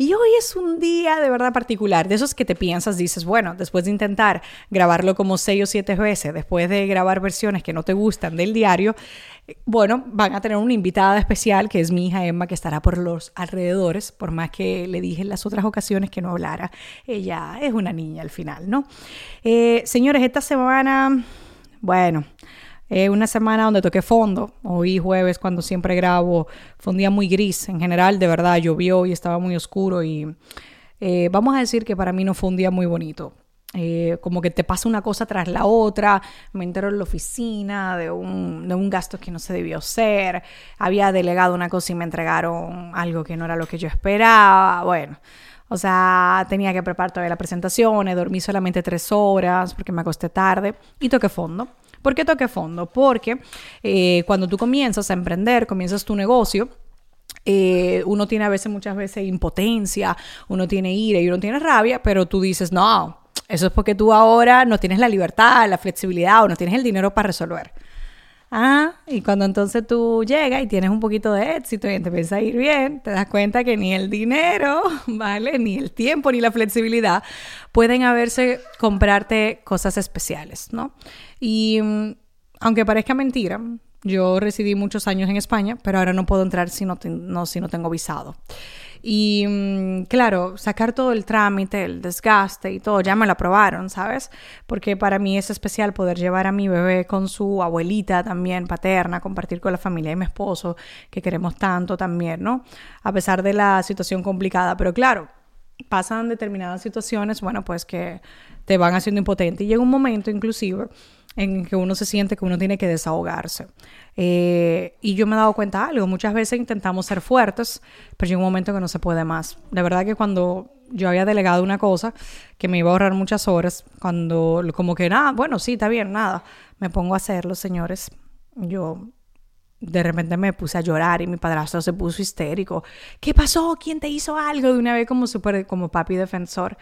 Y hoy es un día de verdad particular, de esos que te piensas, dices, bueno, después de intentar grabarlo como seis o siete veces, después de grabar versiones que no te gustan del diario, eh, bueno, van a tener una invitada especial que es mi hija Emma, que estará por los alrededores, por más que le dije en las otras ocasiones que no hablara. Ella es una niña al final, ¿no? Eh, señores, esta semana, bueno, eh, una semana donde toqué fondo. Hoy jueves, cuando siempre grabo, fue un día muy gris. En general, de verdad, llovió y estaba muy oscuro. Y eh, vamos a decir que para mí no fue un día muy bonito. Eh, como que te pasa una cosa tras la otra. Me entero en la oficina de un, de un gasto que no se debió ser. Había delegado una cosa y me entregaron algo que no era lo que yo esperaba. Bueno. O sea, tenía que preparar todavía la presentación, dormí solamente tres horas porque me acosté tarde y toqué fondo. ¿Por qué toqué fondo? Porque eh, cuando tú comienzas a emprender, comienzas tu negocio, eh, uno tiene a veces, muchas veces, impotencia, uno tiene ira y uno tiene rabia, pero tú dices, no, eso es porque tú ahora no tienes la libertad, la flexibilidad o no tienes el dinero para resolver. Ah, y cuando entonces tú llegas y tienes un poquito de éxito y te empieza a ir bien, te das cuenta que ni el dinero, ¿vale? Ni el tiempo ni la flexibilidad pueden haberse comprarte cosas especiales, ¿no? Y mm, aunque parezca mentira, yo residí muchos años en España, pero ahora no puedo entrar si no, si no tengo visado. Y mm, claro, sacar todo el trámite, el desgaste y todo, ya me lo aprobaron, ¿sabes? Porque para mí es especial poder llevar a mi bebé con su abuelita también paterna, compartir con la familia y mi esposo, que queremos tanto también, ¿no? A pesar de la situación complicada, pero claro, pasan determinadas situaciones, bueno, pues que te van haciendo impotente y llega un momento inclusive en que uno se siente que uno tiene que desahogarse. Eh, y yo me he dado cuenta de algo, muchas veces intentamos ser fuertes, pero llega un momento que no se puede más. De verdad que cuando yo había delegado una cosa que me iba a ahorrar muchas horas, cuando como que nada, bueno, sí, está bien, nada, me pongo a hacerlo, señores. Yo de repente me puse a llorar y mi padrastro se puso histérico. ¿Qué pasó? ¿Quién te hizo algo? De una vez como súper, como papi defensor.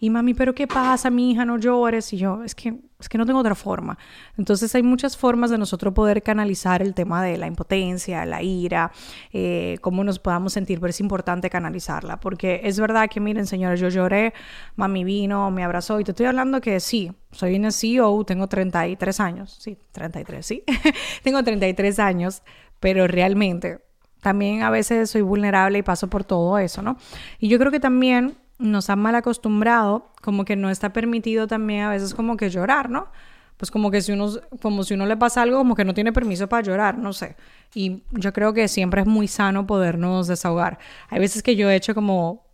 Y mami, ¿pero qué pasa, mi hija? No llores. Y yo, es que, es que no tengo otra forma. Entonces hay muchas formas de nosotros poder canalizar el tema de la impotencia, la ira, eh, cómo nos podamos sentir, pero es importante canalizarla. Porque es verdad que, miren, señores, yo lloré, mami vino, me abrazó y te estoy hablando que sí, soy una CEO, tengo 33 años, sí, 33, sí, tengo 33 años, pero realmente también a veces soy vulnerable y paso por todo eso, ¿no? Y yo creo que también nos han mal acostumbrado, como que no está permitido también a veces como que llorar, ¿no? Pues como que si uno, como si uno le pasa algo, como que no tiene permiso para llorar, no sé. Y yo creo que siempre es muy sano podernos desahogar. Hay veces que yo he hecho como,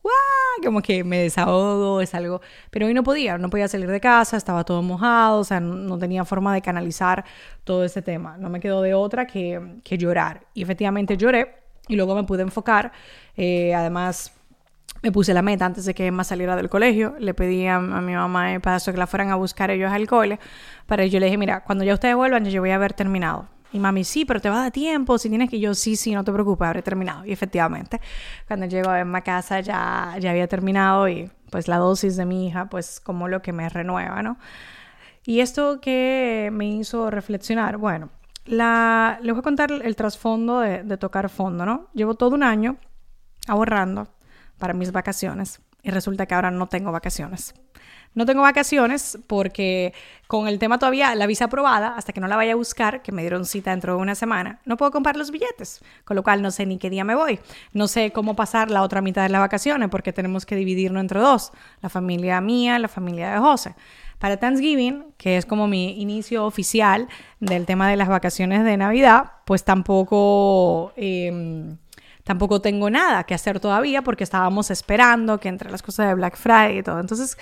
como que me desahogo, es algo, pero hoy no podía, no podía salir de casa, estaba todo mojado, o sea, no, tenía forma de canalizar todo ese tema. No me quedó de otra que, que llorar. Y efectivamente lloré y luego me pude enfocar. Eh, además, me puse la meta antes de que Emma saliera del colegio. Le pedí a, mi mamá y padrastro que la fueran a buscar ellos al cole. Para yo le dije, mira, cuando ya ustedes vuelvan, yo voy a haber terminado. Y mami, sí, pero te va a dar tiempo, si tienes que yo, sí, sí, no te preocupes, habré terminado. Y efectivamente, cuando llego a Emma casa ya, ya había terminado y pues la dosis de mi hija, pues como lo que me renueva, ¿no? Y esto que me hizo reflexionar, bueno, la, les voy a contar el trasfondo de, de tocar fondo, ¿no? Llevo todo un año ahorrando para mis vacaciones y resulta que ahora no tengo vacaciones. No tengo vacaciones porque con el tema todavía, la visa aprobada, hasta que no la vaya a buscar, que me dieron cita dentro de una semana, no puedo comprar los billetes, con lo cual no sé ni qué día me voy. No sé cómo pasar la otra mitad de las vacaciones porque tenemos que dividirnos entre dos, la familia mía, la familia de José. Para Thanksgiving, que es como mi inicio oficial del tema de las vacaciones de Navidad, pues tampoco... Em, tampoco tengo nada que hacer todavía porque estábamos esperando que entre las cosas de Black Friday y todo. Entonces,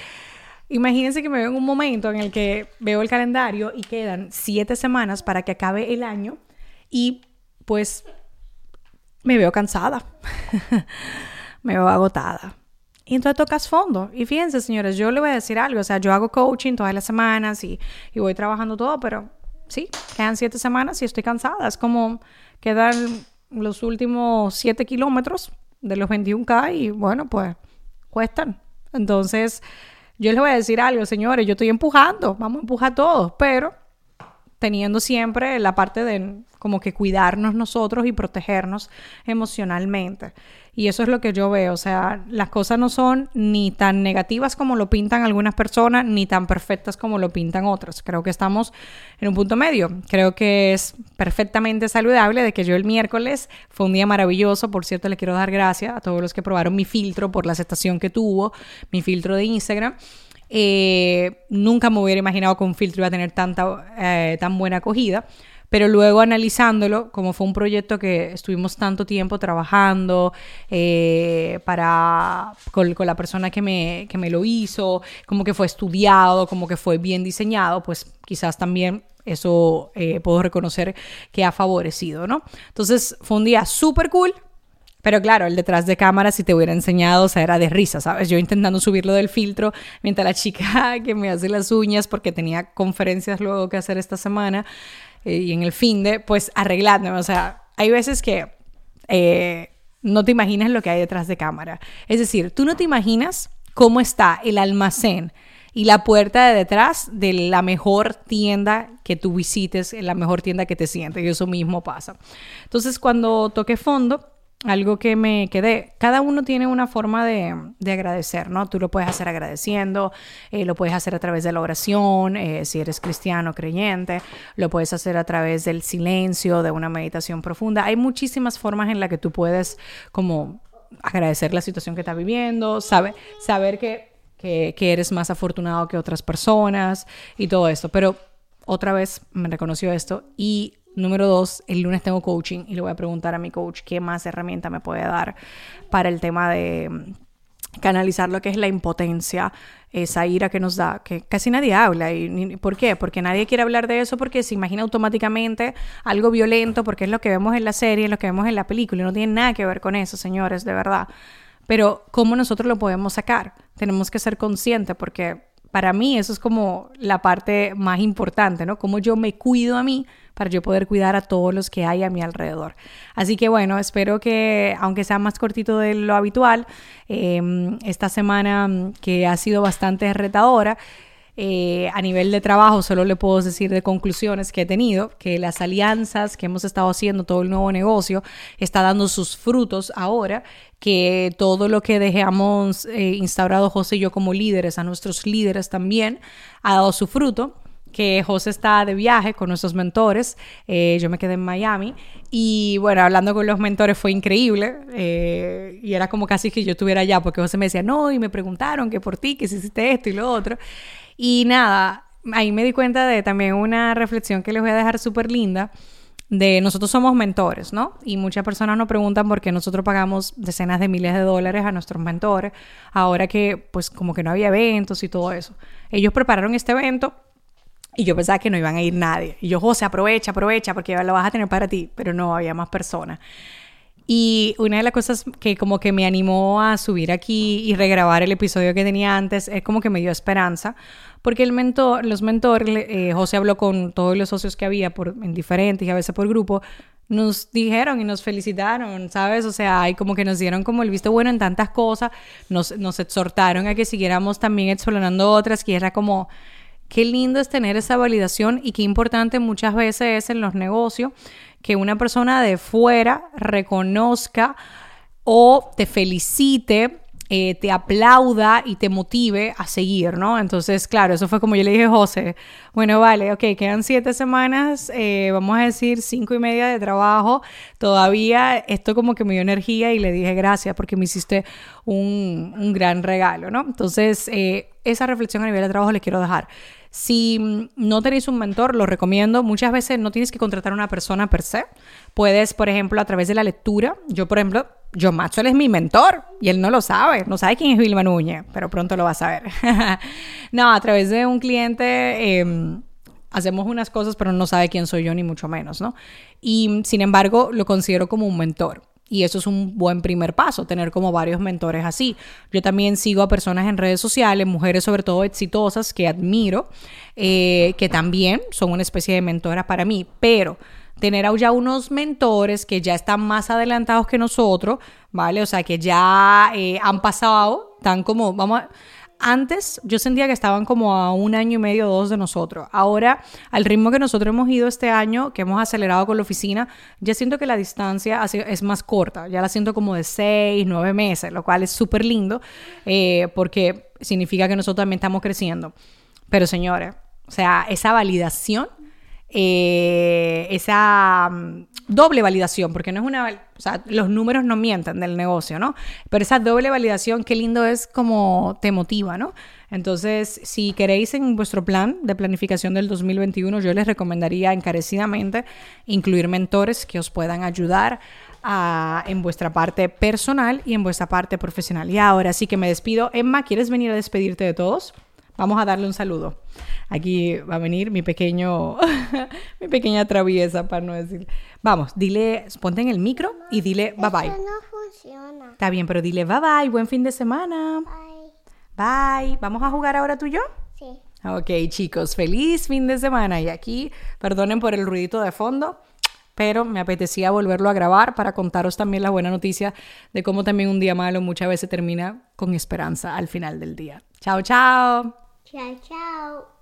imagínense que me veo en un momento en el que veo el calendario y quedan siete semanas para que acabe el año y pues me veo cansada, me veo agotada. Y entonces tocas fondo. Y fíjense, señores, yo le voy a decir algo. O sea, yo hago coaching todas las semanas y, y voy trabajando todo, pero sí, quedan siete semanas y estoy cansada. Es como quedan los últimos siete kilómetros de los 21K y bueno, pues cuestan. Entonces, yo les voy a decir algo, señores, yo estoy empujando, vamos a empujar todos, pero teniendo siempre la parte de como que cuidarnos nosotros y protegernos emocionalmente. Y eso es lo que yo veo, o sea, las cosas no son ni tan negativas como lo pintan algunas personas, ni tan perfectas como lo pintan otras. Creo que estamos en un punto medio. Creo que es perfectamente saludable de que yo el miércoles fue un día maravilloso. Por cierto, le quiero dar gracias a todos los que probaron mi filtro por la aceptación que tuvo, mi filtro de Instagram. Eh, nunca me hubiera imaginado que un filtro iba a tener tanta, eh, tan buena acogida pero luego analizándolo, como fue un proyecto que estuvimos tanto tiempo trabajando eh, para, con, la persona que me, que me lo hizo, como que fue estudiado, como que fue bien diseñado, pues quizás también eso eh, puedo reconocer que ha favorecido, ¿no? Entonces fue un día súper cool. Pero claro, el detrás de cámara, si te hubiera enseñado, o sea, era de risa, ¿sabes? Yo intentando subirlo del filtro, mientras la chica que me hace las uñas, porque tenía conferencias luego que hacer esta semana, eh, y en el fin de, pues arreglándome. O sea, hay veces que eh, no te imaginas lo que hay detrás de cámara. Es decir, tú no te imaginas cómo está el almacén y la puerta de detrás de la mejor tienda que tú visites, la mejor tienda que te sientes. Y eso mismo pasa. Entonces, cuando toqué fondo, algo que me quedé, cada uno tiene una forma de, agradecer, ¿no? Tú lo puedes hacer agradeciendo, eh, lo puedes hacer a través de la oración, eh, si eres cristiano, creyente, lo puedes hacer a través del silencio, de una meditación profunda. Hay muchísimas formas en las que tú puedes como agradecer la situación que estás viviendo, saber que, que, que eres más afortunado que otras personas y todo esto. Pero otra vez me reconoció esto y Número dos, el lunes tengo coaching y le voy a preguntar a mi coach qué más herramienta me puede dar para el tema de mm, canalizar lo que es la impotencia, esa ira que nos da, que casi nadie habla. ¿Y por qué? Porque nadie quiere hablar de eso porque se imagina automáticamente algo violento, porque es lo que vemos en la serie, lo que vemos en la película, y no tiene nada que ver con eso, señores, de verdad. Pero ¿cómo nosotros lo podemos sacar? Tenemos que ser conscientes porque para mí eso es como la parte más importante, ¿no? Cómo yo me cuido a mí para yo poder cuidar a todos los que hay a mi alrededor. Así que bueno, espero que, aunque sea más cortito de lo habitual, em, esta semana mm, que ha sido bastante retadora, eh, a nivel de trabajo, solo le puedo decir de conclusiones que he tenido, que las alianzas que hemos estado haciendo, todo el nuevo negocio, está dando sus frutos ahora, que todo lo que dejamos eh, instaurado José y yo como líderes, a nuestros líderes también, ha dado su fruto que José está de viaje con nuestros mentores, eh, yo me quedé en Miami y bueno, hablando con los mentores fue increíble eh, y era como casi que yo estuviera allá porque José me decía, no, y me preguntaron que por ti, que si hiciste esto y lo otro. Y nada, ahí me di cuenta de también una reflexión que les voy a dejar súper linda de nosotros somos mentores, ¿no? Y muchas personas nos preguntan por qué nosotros pagamos decenas de miles de dólares a nuestros mentores, ahora que pues como que no había eventos y todo eso. Ellos prepararon este evento y yo pensaba que no iban a ir nadie. Y yo, José, aprovecha, aprovecha, porque lo vas a tener para ti. Pero no, había más personas. Y una de las cosas que como que me animó a subir aquí y regrabar el episodio que tenía antes es como que me dio esperanza, porque el mentor, los mentores, eh, José habló con todos los socios que había por, en diferentes y a veces por grupo, nos dijeron y nos felicitaron, ¿sabes? O sea, hay como que nos dieron como el visto bueno en tantas cosas, nos, nos exhortaron a que siguiéramos también explorando otras, que era como Qué lindo es tener esa validación y qué importante muchas veces es en los negocios que una persona de fuera reconozca o te felicite eh, te aplauda y te motive a seguir, ¿no? Entonces, claro, eso fue como yo le dije a José, bueno, vale, ok, quedan siete semanas, eh, vamos a decir cinco y media de trabajo, todavía esto como que me dio energía y le dije gracias porque me hiciste un, un gran regalo, ¿no? Entonces, eh, esa reflexión a nivel de trabajo le quiero dejar. Si no tenéis un mentor, lo recomiendo. Muchas veces no tienes que contratar a una persona per se. Puedes, por ejemplo, a través de la lectura. Yo, por ejemplo, John Maxwell es mi mentor y él no lo sabe. No sabe quién es Vilma Núñez, pero pronto lo va a saber. no, a través de un cliente em, hacemos unas cosas, pero no sabe quién soy yo, ni mucho menos, ¿no? Y sin embargo, lo considero como un mentor. Y eso es un buen primer paso, tener como varios mentores así. Yo también sigo a personas en redes sociales, mujeres sobre todo exitosas que admiro, eh, que también son una especie de mentoras para mí, pero tener ya unos mentores que ya están más adelantados que nosotros, ¿vale? O sea, que ya eh, han pasado, tan como, vamos a antes yo sentía que estaban como a un año y medio, dos de nosotros. Ahora, al ritmo que nosotros hemos ido este año, que hemos acelerado con la oficina, ya siento que la distancia es más corta. Ya la siento como de seis, nueve meses, lo cual es súper lindo eh, porque significa que nosotros también estamos creciendo. Pero señores, o sea, esa validación eh, esa mm, doble validación, porque no es una, o sea, los números no mienten del negocio, ¿no? Pero esa doble validación, qué lindo es como te motiva, ¿no? Entonces, si queréis en vuestro plan de planificación del 2021, yo les recomendaría encarecidamente incluir mentores que os puedan ayudar a, en vuestra parte personal y en vuestra parte profesional. Y ahora sí que me despido. Emma, ¿quieres venir a despedirte de todos? Vamos a darle un saludo. Aquí va a venir mi pequeño, mi pequeña traviesa, para no decir. Vamos, dile, ponte en el micro y dile bye bye. Eso no funciona. Está bien, pero dile bye bye, buen fin de semana. Bye. Bye. ¿Vamos a jugar ahora tú y yo? Sí. Ok, chicos, feliz fin de semana. Y aquí, perdonen por el ruidito de fondo, pero me apetecía volverlo a grabar para contaros también la buena noticia de cómo también un día malo muchas veces termina con esperanza al final del día. Chao, chao. Chao, chao.